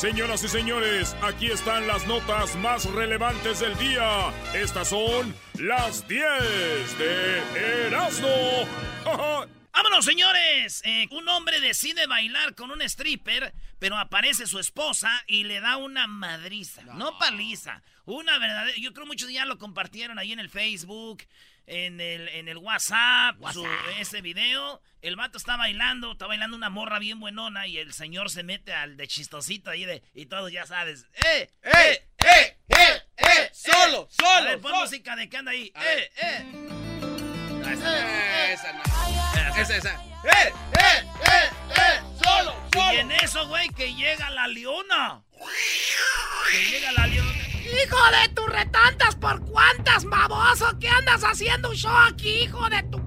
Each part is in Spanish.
Señoras y señores, aquí están las notas más relevantes del día. Estas son las 10 de Erasmo. ¡Vámonos, señores! Eh, un hombre decide bailar con un stripper, pero aparece su esposa y le da una madriza. No, paliza. Una verdadera. Yo creo muchos ya lo compartieron ahí en el Facebook, en el, en el WhatsApp, ese video. El vato está bailando, está bailando una morra bien buenona y el señor se mete al de chistosito ahí de. Y todos ya sabes. ¡Eh! ¡Eh! ¡Eh! ¡Eh! ¡Eh! ¡Solo! ¡Solo! A ver, pon música de que anda ahí. ¡Eh! ¡Eh! Esa, esa no. Esa, esa. ¡Eh! ¡Eh! ¡Eh! ¡Eh! ¡Solo! ¡Solo! Y en eso, güey, que llega la leona. Que llega la leona. ¡Hijo de tu retantas por cuántas, baboso! ¿Qué andas haciendo un show aquí, hijo de tu...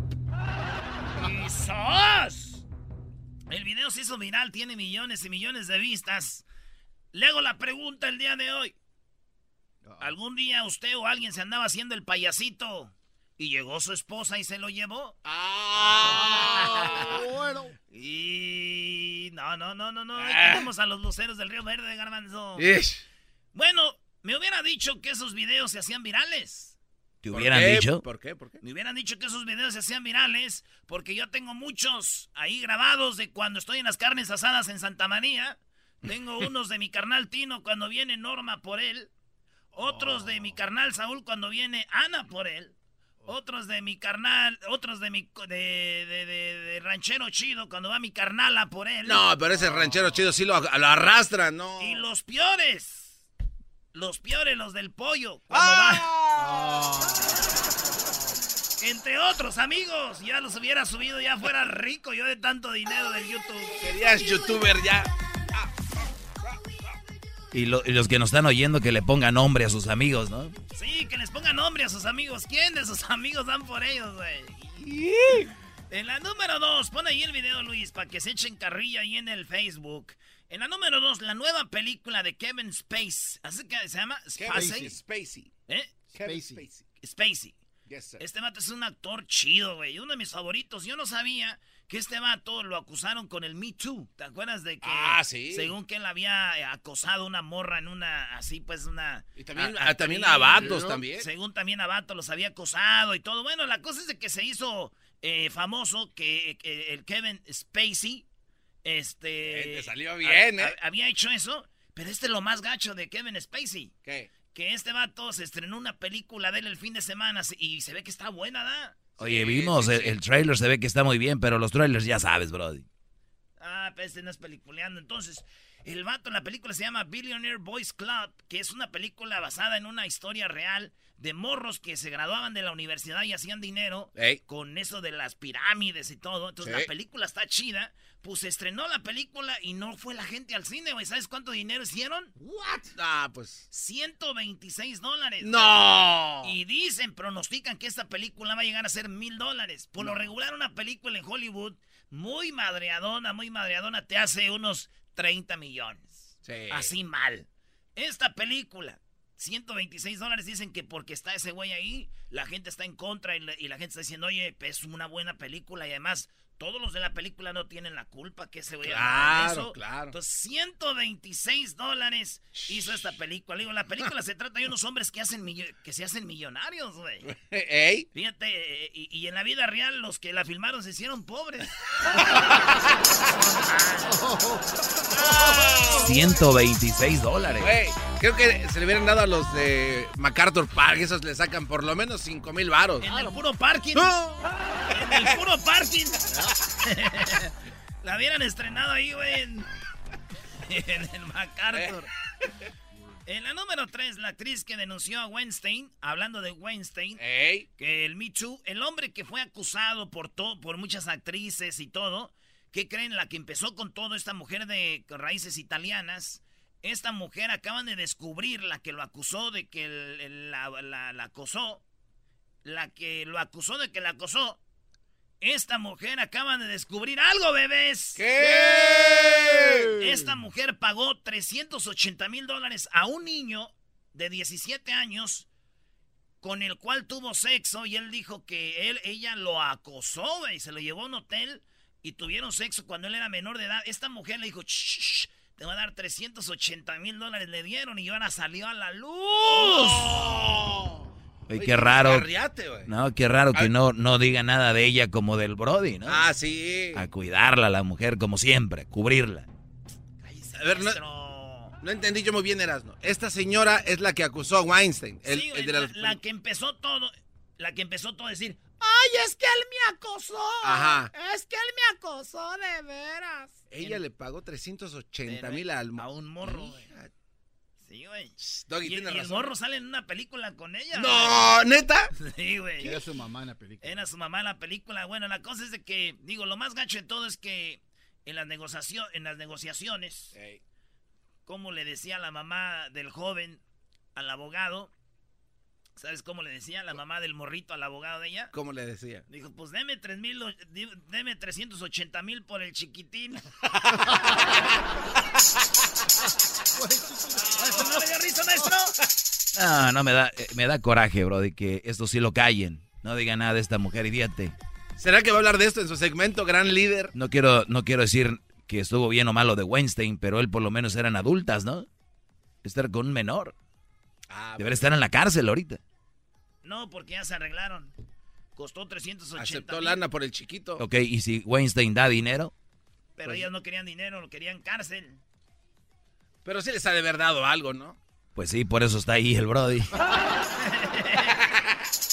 ¡Quizás! El video se hizo viral, tiene millones y millones de vistas. Le hago la pregunta el día de hoy. ¿Algún día usted o alguien se andaba haciendo el payasito y llegó su esposa y se lo llevó? ¡Ah! bueno. Y... No, no, no, no, no. Ah. Tenemos a los luceros del Río Verde, garbanzo. Ish. Bueno, me hubiera dicho que esos videos se hacían virales. ¿Te ¿Por hubieran qué? dicho? ¿Por qué? ¿Por qué? Me hubieran dicho que esos videos se hacían virales porque yo tengo muchos ahí grabados de cuando estoy en las carnes asadas en Santa María. Tengo unos de mi carnal Tino cuando viene Norma por él. Otros de mi carnal Saúl cuando viene Ana por él. Otros de mi carnal, otros de mi de, de- de- de ranchero chido cuando va mi carnala por él. No, pero ese ranchero chido sí lo, lo arrastra, no. Y los peores. Los peores, los del pollo. Cuando va. Entre otros amigos, ya los hubiera subido, ya fuera rico yo de tanto dinero del YouTube. Serías youtuber ya. Y, lo- y los que nos están oyendo que le pongan nombre a sus amigos, ¿no? Sí, que les pongan nombre a sus amigos. ¿Quién de sus amigos dan por ellos, güey? En la número dos, pon ahí el video, Luis, para que se echen carrilla ahí en el Facebook. En la número dos, la nueva película de Kevin Space. ¿Así que se llama? Spacey. Spacey. Spacey. ¿Eh? Kevin Spacey. Spacey. Spacey. Yes, sir. Este vato es un actor chido, güey. Uno de mis favoritos. Yo no sabía que este vato lo acusaron con el Me Too. ¿Te acuerdas de que? Ah, sí. Según que él había eh, acosado a una morra en una, así pues una... Y también, a- también a vatos ¿no? también. Según también a vato los había acosado y todo. Bueno, la cosa es de que se hizo eh, famoso que, que el Kevin Spacey, este... Eh, te salió bien, ¿eh? ha- Había hecho eso. Pero este es lo más gacho de Kevin Spacey ¿Qué? que este vato se estrenó una película de él el fin de semana se- y se ve que está buena, ¿da? Oye, vimos, el, el trailer se ve que está muy bien, pero los trailers ya sabes, brody. Ah, pero este no es peliculeando. Entonces, el vato en la película se llama Billionaire Boys Club, que es una película basada en una historia real de morros que se graduaban de la universidad y hacían dinero Ey. con eso de las pirámides y todo. Entonces, Sí. la película está chida. Pues se estrenó la película y no fue la gente al cine, güey. ¿Sabes cuánto dinero hicieron? What? Ah, pues. 126 dólares. ¡No! Y dicen, pronostican que esta película va a llegar a ser mil dólares. Por lo regular, una película en Hollywood muy madreadona, muy madreadona, te hace unos 30 millones. Sí. Así mal. Esta película, 126 dólares, dicen que porque está ese güey ahí, la gente está en contra y la, y la gente está diciendo, oye, pues, es una buena película y además todos los de la película no tienen la culpa que se vaya Claro, eso. claro. Entonces, 126 dólares hizo esta película. Digo, la película se trata de unos hombres que, hacen millo- que se hacen millonarios, güey. Ey. Fíjate, eh, y, y en la vida real los que la filmaron se hicieron pobres. 126 dólares. Güey, creo que se le hubieran dado a los de MacArthur Park. Esos le sacan por lo menos 5 mil varos. En el puro parking. En el puro parking. la hubieran estrenado ahí, güey. En, en el MacArthur. En la número 3, la actriz que denunció a Weinstein, hablando de Weinstein, Ey. que el Me Too, el hombre que fue acusado por, to- por muchas actrices y todo, ¿qué creen? La que empezó con todo, esta mujer de raíces italianas, esta mujer acaban de descubrir, la que lo acusó de que el- el- la, la- la acosó, la que lo acusó de que la acosó, esta mujer acaban de descubrir algo, bebés. ¿Qué? Esta mujer pagó 380 mil dólares a un niño de 17 años con el cual tuvo sexo y él dijo que él, ella lo acosó, y se lo llevó a un hotel y tuvieron sexo cuando él era menor de edad. Esta mujer le dijo, "Shh, shh, te voy a dar 380 mil dólares, le dieron y ahora salió a la luz. Oye, Oye, qué raro. Carriate, güey. No, qué raro que no, no diga nada de ella como del Brody, ¿no? Ah, sí. A cuidarla, la mujer, como siempre, cubrirla. A ver, no, no entendí yo muy bien, Erasmo. Esta señora es la que acusó a Weinstein. El, Sí, el güey, de la, las- la que empezó todo, la que empezó todo a decir, ay, es que él me acosó. Ajá. Es que él me acosó de veras. Ella le pagó 380 mil al a un morro, güey. Sí, güey. Doggy, Y, tiene y el razón. morro sale en una película con ella. No, neta. güey. Sí, güey. Era su mamá en la película. Era su mamá en la película. Bueno, la cosa es de que, digo, lo más gacho de todo es que en las, negociacio- en las negociaciones, como le decía la mamá del joven al abogado, ¿sabes cómo le decía la mamá del morrito al abogado de ella? ¿Cómo le decía? Dijo, pues deme tres mil, o- di- deme 380 mil por el chiquitín. ¿Maestro, ¿No le dio risa, maestro? No, no, me da, eh, me da coraje, Brody, que esto sí lo callen. No diga nada de esta mujer, idiate. ¿Será que va a hablar de esto en su segmento, gran líder? No quiero, no quiero decir que estuvo bien o malo de Weinstein, pero él por lo menos eran adultas, ¿no? Estar con un menor. Ah, Debería estar en la cárcel ahorita. No, porque ya se arreglaron. Costó 380 aceptó mil, lana por el chiquito. Ok, y si Weinstein da dinero, pero Pues- ellas no querían dinero, lo querían cárcel. Pero sí les ha de haber dado algo, ¿no? pues sí, por eso está ahí el Brody.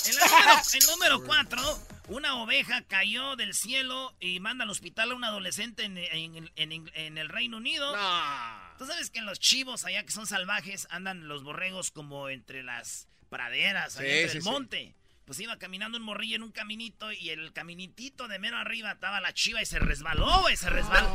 En la número, 4, una oveja cayó del cielo y manda al hospital a un adolescente en, en- en- en el Reino Unido. No. Tú sabes que los chivos allá que son salvajes andan los borregos como entre las praderas, allá Sí, entre sí, el sí. monte. Pues iba caminando un morrillo en un caminito y el caminitito de mero arriba estaba la chiva y se resbaló, güey, se resbaló.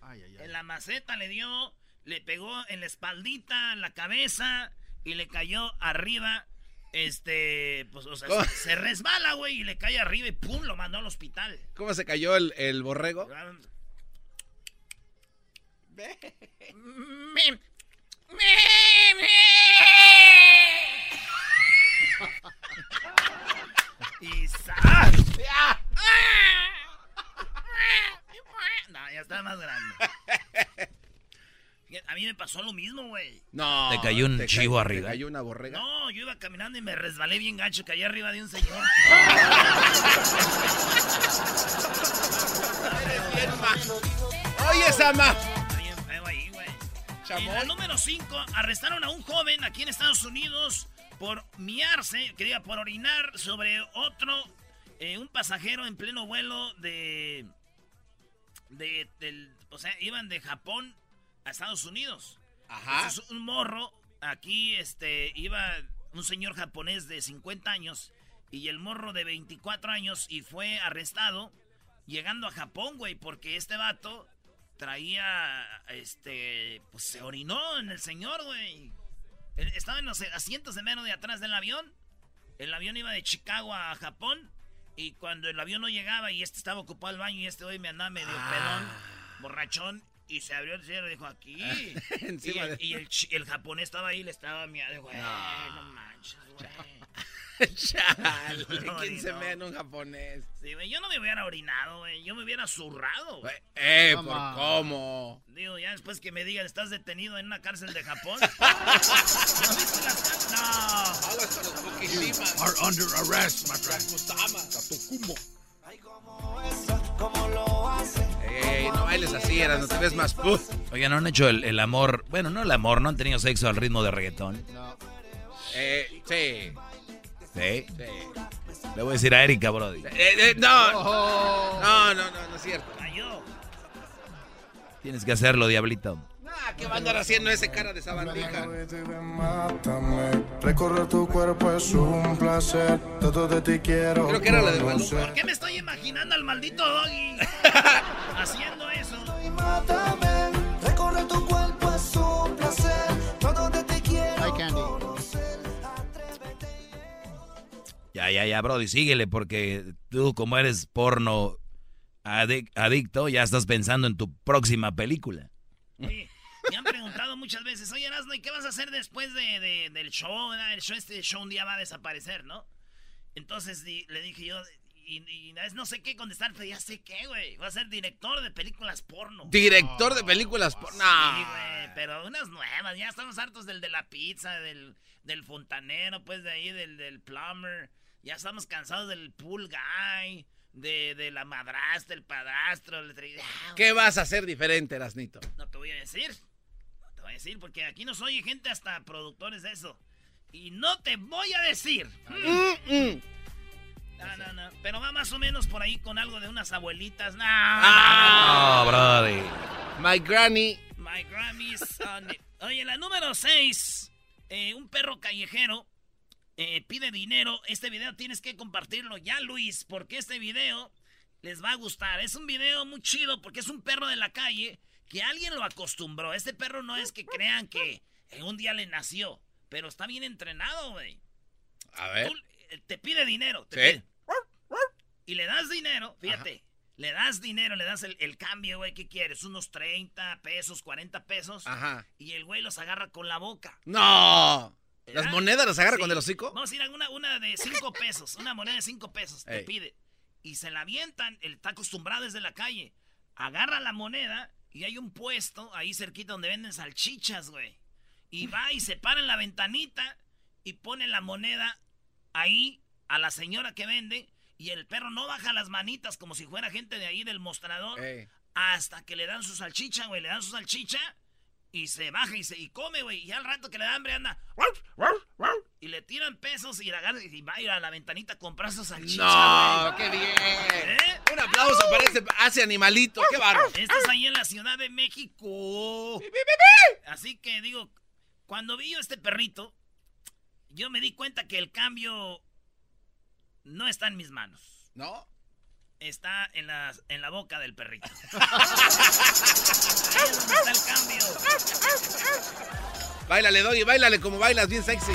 Ay, ay, ay. En la maceta le dio, le pegó en la espaldita, en la cabeza y le cayó arriba. Este, pues, o sea, ¿Cómo? se, resbala, güey, y le cae arriba y pum, lo mandó al hospital. ¿Cómo se cayó el, el borrego? Y ¡zas! No, ya está más grande. A mí me pasó lo mismo, güey. No. ¿Te cayó un ca- chivo arriba? ¿Te cayó una borrega? No, yo iba caminando y me resbalé bien gacho, caí arriba de un señor. Oye, Sama. Ahí, güey. En la número 5, arrestaron a un joven aquí en Estados Unidos por miarse, quería por orinar sobre otro, eh, un pasajero en pleno vuelo de, de, del, o sea, iban de Japón a Estados Unidos. Ajá. Entonces, un morro, aquí, este, iba un señor japonés de 50 años y el morro de 24 años y fue arrestado llegando a Japón, güey, porque este vato traía, este, pues se orinó en el señor, güey. Estaba en los asientos de menos de atrás del avión. El avión iba de Chicago a Japón. Y cuando el avión no llegaba y este estaba ocupado el baño y este hoy me andaba medio pedón, borrachón, y se abrió el cielo y dijo, aquí. y Encima el, de- y el japonés estaba ahí y le estaba miando, güey, no, manches, güey. Chale, ¿quién se mea en un japonés? Sí, güey, yo no me hubiera orinado, güey. Yo me hubiera zurrado, güey. Eh, ¿por cómo? Digo, ya después que me digan, estás detenido en una cárcel de Japón. ¿No viste las cárceles? No. Are under arrest, my friend. Kusama. Tatukumbo. No bailes así, eras, no te ves más puff. Oigan, ¿no han hecho el, el amor? Bueno, no el amor, no han tenido sexo al ritmo de reggaetón. Eh, sí. ¿Sí? Sí. Le voy a decir a Erika, Brody. Eh, eh, no. no, no, no, no es cierto. Cayó. Tienes que hacerlo, diablito. ¿Qué va a andar haciendo ese cara de sabandija? Mátame, recorrer tu cuerpo es un placer, todo de ti quiero Creo que era la de conocer. ¿Por qué me estoy imaginando al maldito Doggy haciendo eso? Mátame, recorrer tu cuerpo es un placer, todo de ti quiero conocer. Ya, ya, ya, Brody, síguele porque tú como eres porno adic- adicto, ya estás pensando en tu próxima película. Han preguntado muchas veces, oye, Erasmo, ¿y qué vas a hacer después de, de- del show? verdad? El show, este show un día va a desaparecer, ¿no? Entonces di- le dije yo, y, y no sé qué contestar, pero ya sé qué, güey. Voy a ser director de películas porno. Director de películas por... Sí, güey, pero unas nuevas. Ya estamos hartos del de la pizza, del, del fontanero, pues de ahí, del, del plumber. Ya estamos cansados del pool guy, de, de la madrastra, el padrastro. el Ah, ¿Qué vas a hacer diferente, Erasnito? No te voy a decir. Te voy a decir, porque aquí nos oye gente hasta productores de eso. Y no te voy a decir. Mm, mm. No, no, no. Pero va más o menos por ahí con algo de unas abuelitas. No. Ah. Brody. My granny. My Grammys on it. Oye, la número 6. un perro callejero eh, pide dinero. Este video tienes que compartirlo ya, Luis, porque este video les va a gustar. Es un video muy chido porque es un perro de la calle que alguien lo acostumbró. Este perro no es que crean que eh, un día le nació, pero está bien entrenado, güey. A ver. Tú, eh, te pide dinero. te Sí. pide. Y le das dinero, fíjate. Le das dinero, le das el, el cambio, güey. ¿Qué quieres? Unos 30 pesos, 40 pesos. Ajá. Y el güey los agarra con la boca. No. ¿Las ¿Verdad? monedas las agarra Sí. con el hocico? Vamos a ir a una, una de 5 pesos. Una moneda de 5 pesos. Te pide. Y se la avientan. Él está acostumbrado desde la calle. Agarra la moneda y hay un puesto ahí cerquita donde venden salchichas, güey. Y va y se para en la ventanita y pone la moneda ahí a la señora que vende. Y el perro no baja las manitas como si fuera gente de ahí del mostrador. Ey. Hasta que le dan su salchicha, güey. Le dan su salchicha y se baja y se y come, güey. Y al rato que le da hambre anda. Y le tiran pesos y, la agarra y va a ir a la ventanita a comprar su salchicha, No, qué bien. ¿Eh? Un aplauso para ese, ese animalito. Qué barro. Esto es ahí en la Ciudad de México. Así que digo, cuando vi yo este perrito, yo me di cuenta que el cambio no está en mis manos. ¿No? Está en la, en la boca del perrito. Ahí es donde está el cambio. Báilale, Doggy, báilale como bailas, bien sexy.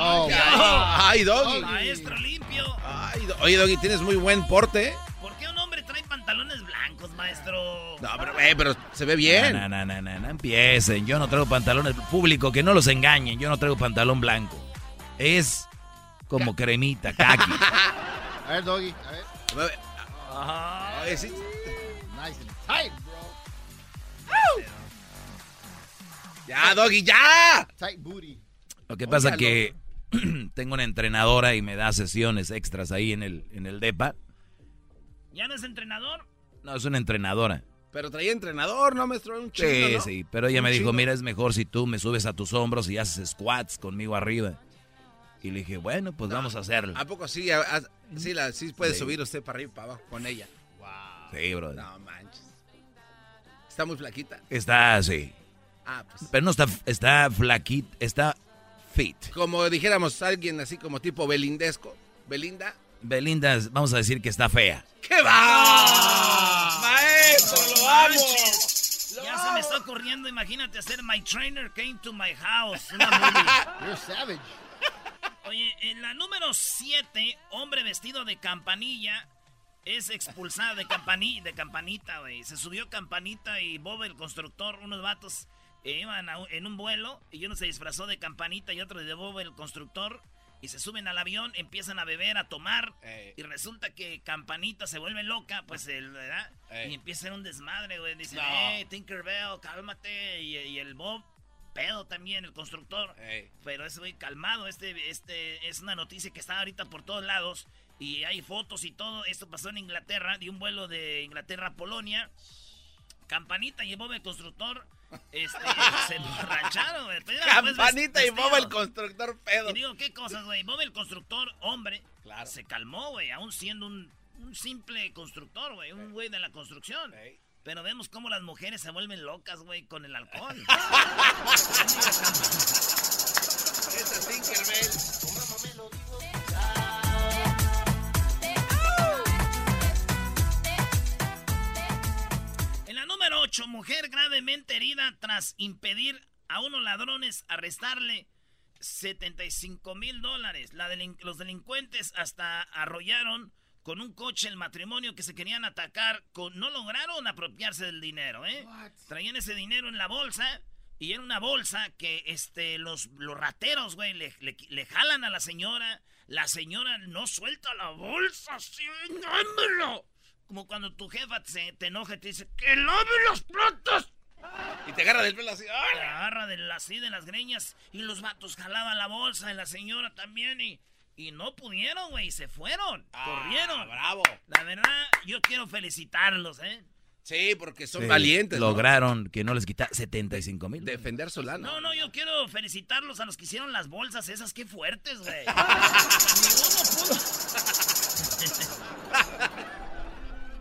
Ay, maestro Ay, Doggy. Maestro limpio. Ay, Do- Oye, Doggy, tienes muy buen porte. ¿Por qué un hombre trae pantalones blancos, maestro? No, pero, eh, pero se ve bien. No, no, no, no, no empiecen. Yo no traigo pantalones público, que no los engañen. Yo no traigo pantalón blanco. Es como cremita, kaki. A ver, Doggy. A ver. Ajá. Oye, sí. Nice and tight, bro. Ya, Doggy, ya. Tight booty. Lo que pasa Óigalo. que tengo una entrenadora y me da sesiones extras ahí en el, en el DEPA. ¿Ya no es entrenador? No, es una entrenadora. Pero traía entrenador, ¿no, maestro? Un chino, Sí, ¿no? sí, pero ella me dijo, chino. mira, es mejor si tú me subes a tus hombros y haces squats conmigo arriba. Y le dije, bueno, pues vamos a hacerlo. ¿A poco sí? A- a- sí, la, sí puede Sí. subir usted para arriba y para abajo con ella. Sí, bro. No manches. Está muy flaquita. Está así. Ah, pues. Pero no está, está flaquita, está Como dijéramos alguien así como tipo belindesco. Belinda. Belinda, vamos a decir que está fea. ¡Qué va! ¡Maestro, lo amo! Ya se me está ocurriendo, imagínate hacer My Trainer Came to My House. Una movie. You're savage. Oye, en la número 7, hombre vestido de campanilla es expulsado de campanilla, de campanita, güey. Se subió campanita y Bob el constructor, unos vatos eh, iban a en un vuelo y uno se disfrazó de campanita y otro de Bob el constructor y se suben al avión, empiezan a beber, a tomar, Ey. y resulta que Campanita se vuelve loca, pues, el, ¿verdad? Ey. Y empieza un desmadre, güey. Dicen, No. hey, Tinkerbell, cálmate. Y, y el Bob, pedo también, el constructor. Ey. Pero ese güey calmado, este, este es una noticia que está ahorita por todos lados. Y hay fotos y todo. Esto pasó en Inglaterra, de un vuelo de Inglaterra a Polonia. Campanita Bob el constructor este, se emborracharon, güey. Era, pues, Campanita y. Bob el constructor pedo. Y digo, ¿qué cosas, güey? Bob el constructor, hombre, Claro. se calmó, güey, aún siendo un, un simple constructor, güey, un güey de la construcción. Pero vemos cómo las mujeres se vuelven locas, güey, con el alcohol. Ese Tinkerbell. 8, mujer gravemente herida tras impedir a unos ladrones arrestarle 75 mil dólares. Los delincuentes hasta arrollaron con un coche el matrimonio que se querían atacar. Con, no lograron apropiarse del dinero, ¿eh? Traían ese dinero en la bolsa. Y era una bolsa que este, los, los rateros, güey, le, le- le jalan a la señora. La señora no suelta la bolsa, sí, dámelo. Como cuando tu jefa se, te enoja y te dice, ¡que lave los platos! Y te agarra del pelo así. Te ¡ay! agarra de la- así de las greñas y los vatos jalaban la bolsa y la señora también y, y no pudieron, güey, se fueron, Ah, corrieron. bravo. La verdad, yo quiero felicitarlos, ¿eh? Sí, porque son Sí, valientes. ¿no? Lograron que no les quita 75 mil. defender su lana. No, no, yo quiero felicitarlos a los que hicieron las bolsas esas, qué fuertes, güey. Ni uno pudo.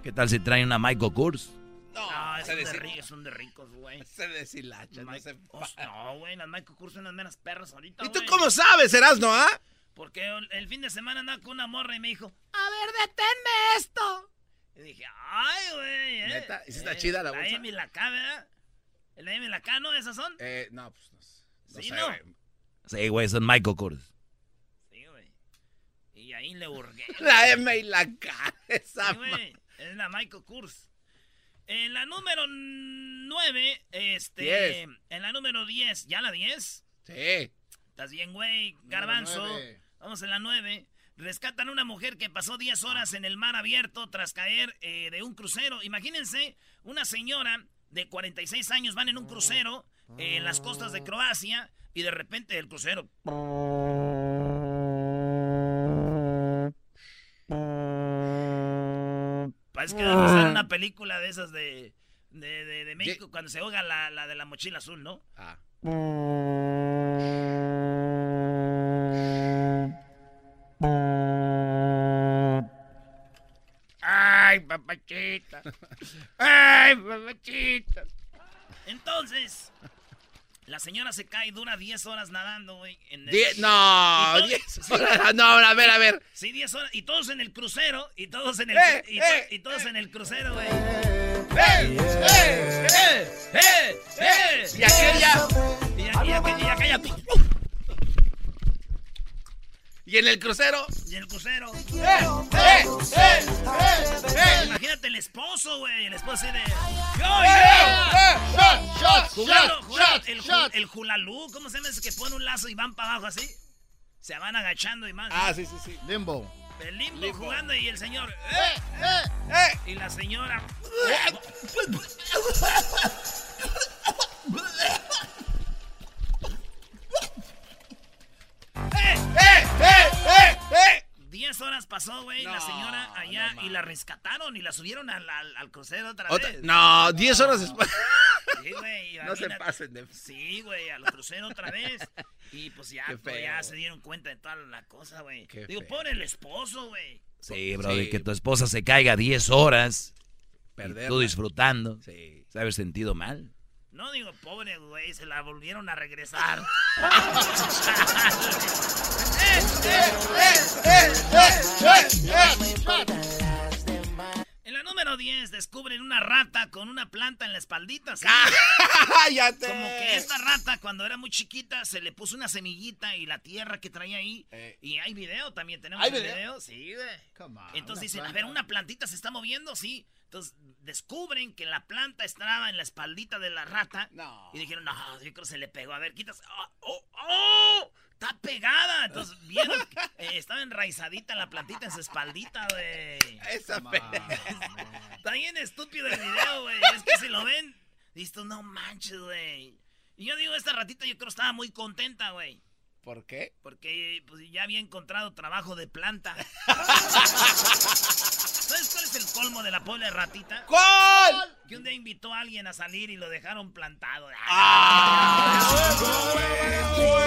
¿Qué tal si traen una Michael Kors? No, No, son de, deshil- ri- son de ricos, güey. se deshilacha, no se no, güey, las Michael Kors son las meras perras ahorita, ¿Y tú cómo sabes, Erasno, ah? Porque el, fin de semana andaba con una morra y me dijo, a ver, deténme esto. Y dije, ay, güey. ¿eh? ¿Neta? ¿Y sí está chida la bolsa? La M y la K, ¿verdad? ¿La M y la K, no? ¿Esas son? Eh, no, pues no, Sí, sé, ¿no? güey. Sí, güey, son Michael Kors. Sí, güey. Y ahí le hurgué. La M y la K. Esa Sí. Es la Michael Kors. En la número 9, este. Diez. En la número 10, ¿ya la 10? Sí. ¿Estás bien, güey? Garbanzo. nueve. Vamos en la 9. Rescatan a una mujer que pasó 10 horas en el mar abierto tras caer eh, de un crucero. Imagínense, una señora de 46 años van en un crucero eh, en las costas de Croacia y de repente el crucero. Parece que a hacer una película de esas de, de, de- de México cuando se ahoga la, la de la mochila azul, ¿no? Ah. Ay, papachita. Ay, papachita. Entonces, la señora se cae y dura 10 horas nadando, güey. en el- Die- no, Y todo- 10 sí. horas. No, a ver, a ver. Sí, 10 horas. Y todos en el crucero. Y todos en el, Eh, y, to- eh, y todos en el crucero, güey. ¡Eh! ¡Eh! ¡Eh! ¡Eh! ¡Eh! Y aquella. Y, y aqu- y aquella. Y en el crucero. Y en el crucero. ¡Eh! ¡Eh! ¡Eh! ¡Eh! Imagínate el esposo, güey. El esposo así de. Shot, shot, Jugando, shot, jugando shot, el, ju- shot. el julalú, ¿cómo se llama ese que pone un lazo y van para abajo así? Se van agachando y más. Ah, sí, sí, sí. Limbo. El limbo, Limbo. jugando y el señor. Eh, eh. ¡Eh! Y la señora. Horas pasó, güey, la señora allá no y la rescataron y la subieron al, al, al crucero otra, Otra- vez. No, 10 horas después. Sí, güey. No se pasen de. Sí, güey, al crucero otra vez. Y pues ya, pues, feo. ya se dieron cuenta de toda la cosa, güey. Digo, feo. pobre el esposo, güey. Sí, bro, de Sí. que tu esposa se caiga 10 horas. Y Perderla. tú disfrutando. Sí. ¿Se haber sentido mal? No digo pobre, güey, se la volvieron a regresar. En la número 10 descubren una rata con una planta en la espaldita. ¿sí? ¡Cállate! Como que esta rata cuando era muy chiquita se le puso una semillita y la tierra que traía ahí. Eh. Y hay video también, tenemos ¿Hay video? video. Sí, güey. Entonces dicen, a ver, una plantita se está moviendo, sí. Entonces descubren que la planta estaba en la espaldita de la rata. No. Y dijeron, no, yo creo que se le pegó. A ver, quitas. ¡Oh! oh, oh, Está pegada. Entonces vieron, güey. Estaba enraizadita la plantita en su espaldita, güey. Esa Está bien estúpido el video, güey. Es que si lo ven, listo, no manches, güey. Y yo digo, esta ratita yo creo estaba muy contenta, güey. ¿Por qué? Porque pues, ya había encontrado trabajo de planta. ¿Sabes cuál es el colmo de la pobre ratita? ¿Cuál? Que un día invitó a alguien a salir y lo dejaron plantado. ¡Ah! bueno, ¡Ah,